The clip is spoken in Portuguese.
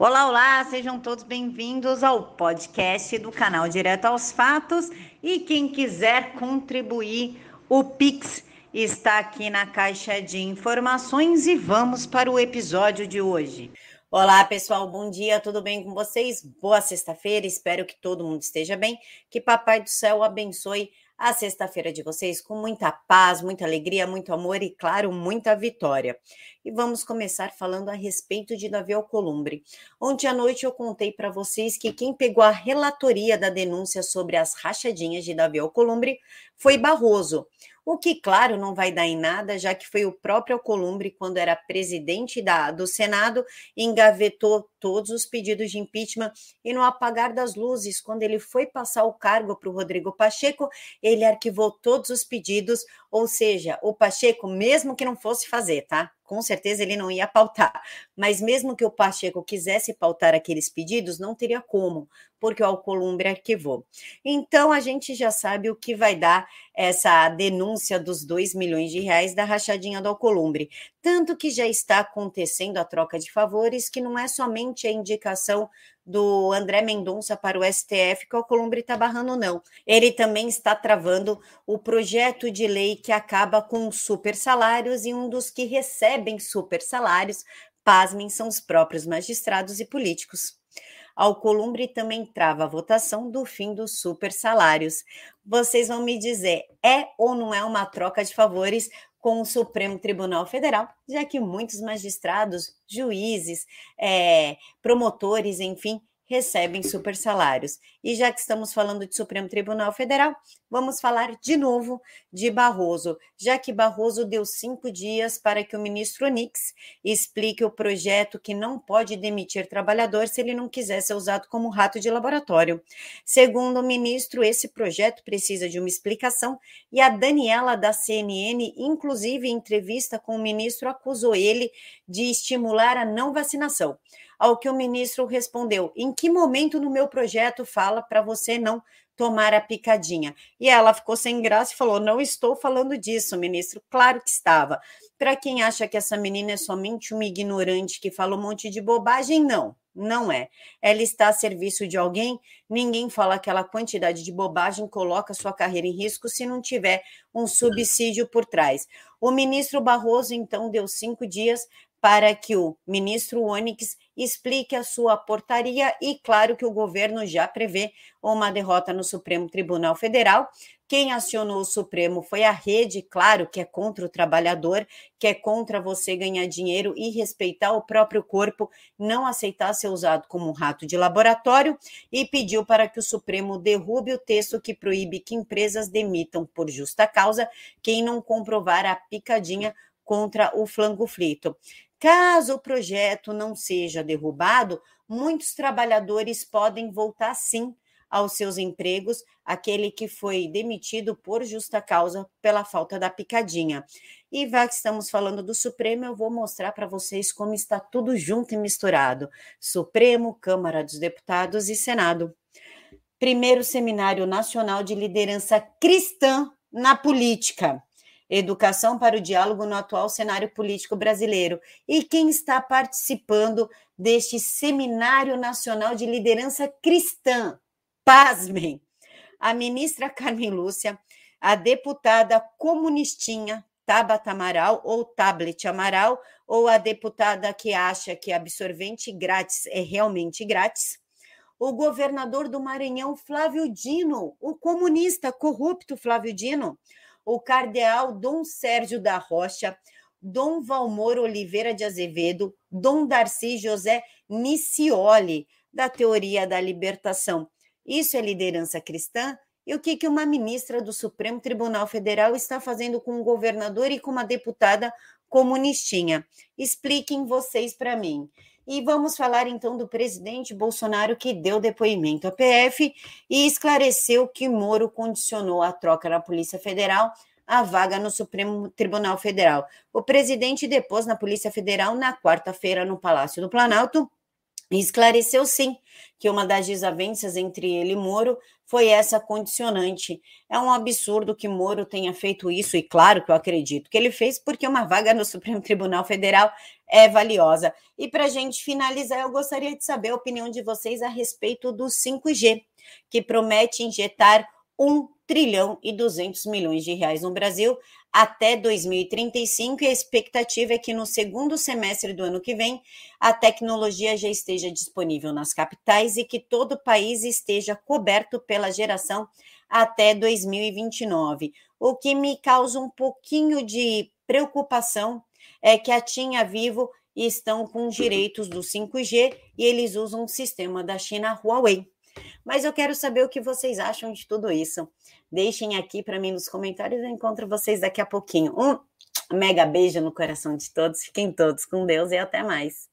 Olá, olá, sejam todos bem-vindos ao podcast do canal Direto aos Fatos. E quem quiser contribuir, o Pix está aqui na caixa de informações e vamos para o episódio de hoje. Olá, pessoal, bom dia, tudo bem com vocês? Boa sexta-feira, espero que todo mundo esteja bem, que Papai do Céu abençoe a sexta-feira de vocês com muita paz, muita alegria, muito amor e, claro, muita vitória. E vamos começar falando a respeito de Davi Alcolumbre. Ontem à noite eu contei para vocês que quem pegou a relatoria da denúncia sobre as rachadinhas de Davi Alcolumbre foi Barroso. O que, claro, não vai dar em nada, já que foi o próprio Alcolumbre, quando era presidente da, do Senado, engavetou todos os pedidos de impeachment e no apagar das luzes, quando ele foi passar o cargo para o Rodrigo Pacheco, ele arquivou todos os pedidos, ou seja, o Pacheco, mesmo que não fosse fazer, tá? com certeza ele não ia pautar. Mas mesmo que o Pacheco quisesse pautar aqueles pedidos, não teria como, porque o Alcolumbre arquivou. Então a gente já sabe o que vai dar essa denúncia dos 2 milhões de reais da rachadinha do Alcolumbre. Tanto que já está acontecendo a troca de favores, que não é somente a indicação do André Mendonça para o STF que o Alcolumbre está barrando, não. Ele também está travando o projeto de lei que acaba com super salários e um dos que recebem super salários, pasmem, são os próprios magistrados e políticos. Alcolumbre também trava a votação do fim dos super salários. Vocês vão me dizer, é ou não é uma troca de favores com o Supremo Tribunal Federal, já que muitos magistrados, juízes, é, promotores, enfim, recebem super salários. E já que estamos falando de Supremo Tribunal Federal, vamos falar de novo de Barroso, já que Barroso deu cinco dias para que o ministro Onix explique o projeto que não pode demitir trabalhador se ele não quiser ser usado como rato de laboratório. Segundo o ministro, esse projeto precisa de uma explicação e a Daniela da CNN, inclusive em entrevista com o ministro, acusou ele de estimular a não vacinação ao que o ministro respondeu: Em que momento no meu projeto fala para você não tomar a picadinha? E ela ficou sem graça e falou: Não estou falando disso, ministro. Claro que estava. Para quem acha que essa menina é somente uma ignorante que fala um monte de bobagem, não. Não é. Ela está a serviço de alguém. Ninguém fala aquela quantidade de bobagem, coloca sua carreira em risco se não tiver um subsídio por trás. O ministro Barroso, então, deu cinco dias para que o ministro Onyx explique a sua portaria e, claro, que o governo já prevê uma derrota no Supremo Tribunal Federal. Quem acionou o Supremo foi a rede, claro, que é contra o trabalhador, que é contra você ganhar dinheiro e respeitar o próprio corpo, não aceitar ser usado como um rato de laboratório e pediu para que o Supremo derrube o texto que proíbe que empresas demitam por justa causa quem não comprovar a picadinha contra o flango frito. Caso o projeto não seja derrubado, muitos trabalhadores podem voltar sim aos seus empregos, aquele que foi demitido por justa causa pela falta da picadinha. E já que estamos falando do Supremo, eu vou mostrar para vocês como está tudo junto e misturado: Supremo, Câmara dos Deputados e Senado. Primeiro Seminário Nacional de Liderança Cristã na Política. Educação para o Diálogo no atual cenário político brasileiro. E quem está participando deste Seminário Nacional de Liderança Cristã? Pasmem! A ministra Carmen Lúcia, a deputada comunistinha Tabata Amaral ou Tablet Amaral, ou a deputada que acha que absorvente grátis é realmente grátis, o governador do Maranhão, Flávio Dino, o comunista corrupto Flávio Dino, o cardeal Dom Sérgio da Rocha, Dom Valmor Oliveira de Azevedo, Dom Darcy José Nicioli, da teoria da libertação. Isso é liderança cristã? E o que, que uma ministra do Supremo Tribunal Federal está fazendo com um governador e com uma deputada comunistinha? Expliquem vocês para mim. E vamos falar então do presidente Bolsonaro que deu depoimento à PF e esclareceu que Moro condicionou a troca na Polícia Federal à vaga no Supremo Tribunal Federal. O presidente depôs na Polícia Federal na quarta-feira no Palácio do Planalto esclareceu sim que uma das desavenças entre ele e Moro foi essa condicionante. É um absurdo que Moro tenha feito isso, e claro que eu acredito que ele fez, porque uma vaga no Supremo Tribunal Federal é valiosa. E para a gente finalizar, eu gostaria de saber a opinião de vocês a respeito do 5G, que promete injetar um trilhão e 200 milhões de reais no Brasil até 2035 e a expectativa é que no segundo semestre do ano que vem a tecnologia já esteja disponível nas capitais e que todo o país esteja coberto pela geração até 2029. O que me causa um pouquinho de preocupação é que a TIM e a Vivo estão com direitos do 5G e eles usam um sistema da China Huawei. Mas eu quero saber o que vocês acham de tudo isso. Deixem aqui para mim nos comentários. Eu encontro vocês daqui a pouquinho. Um mega beijo no coração de todos. Fiquem todos com Deus e até mais.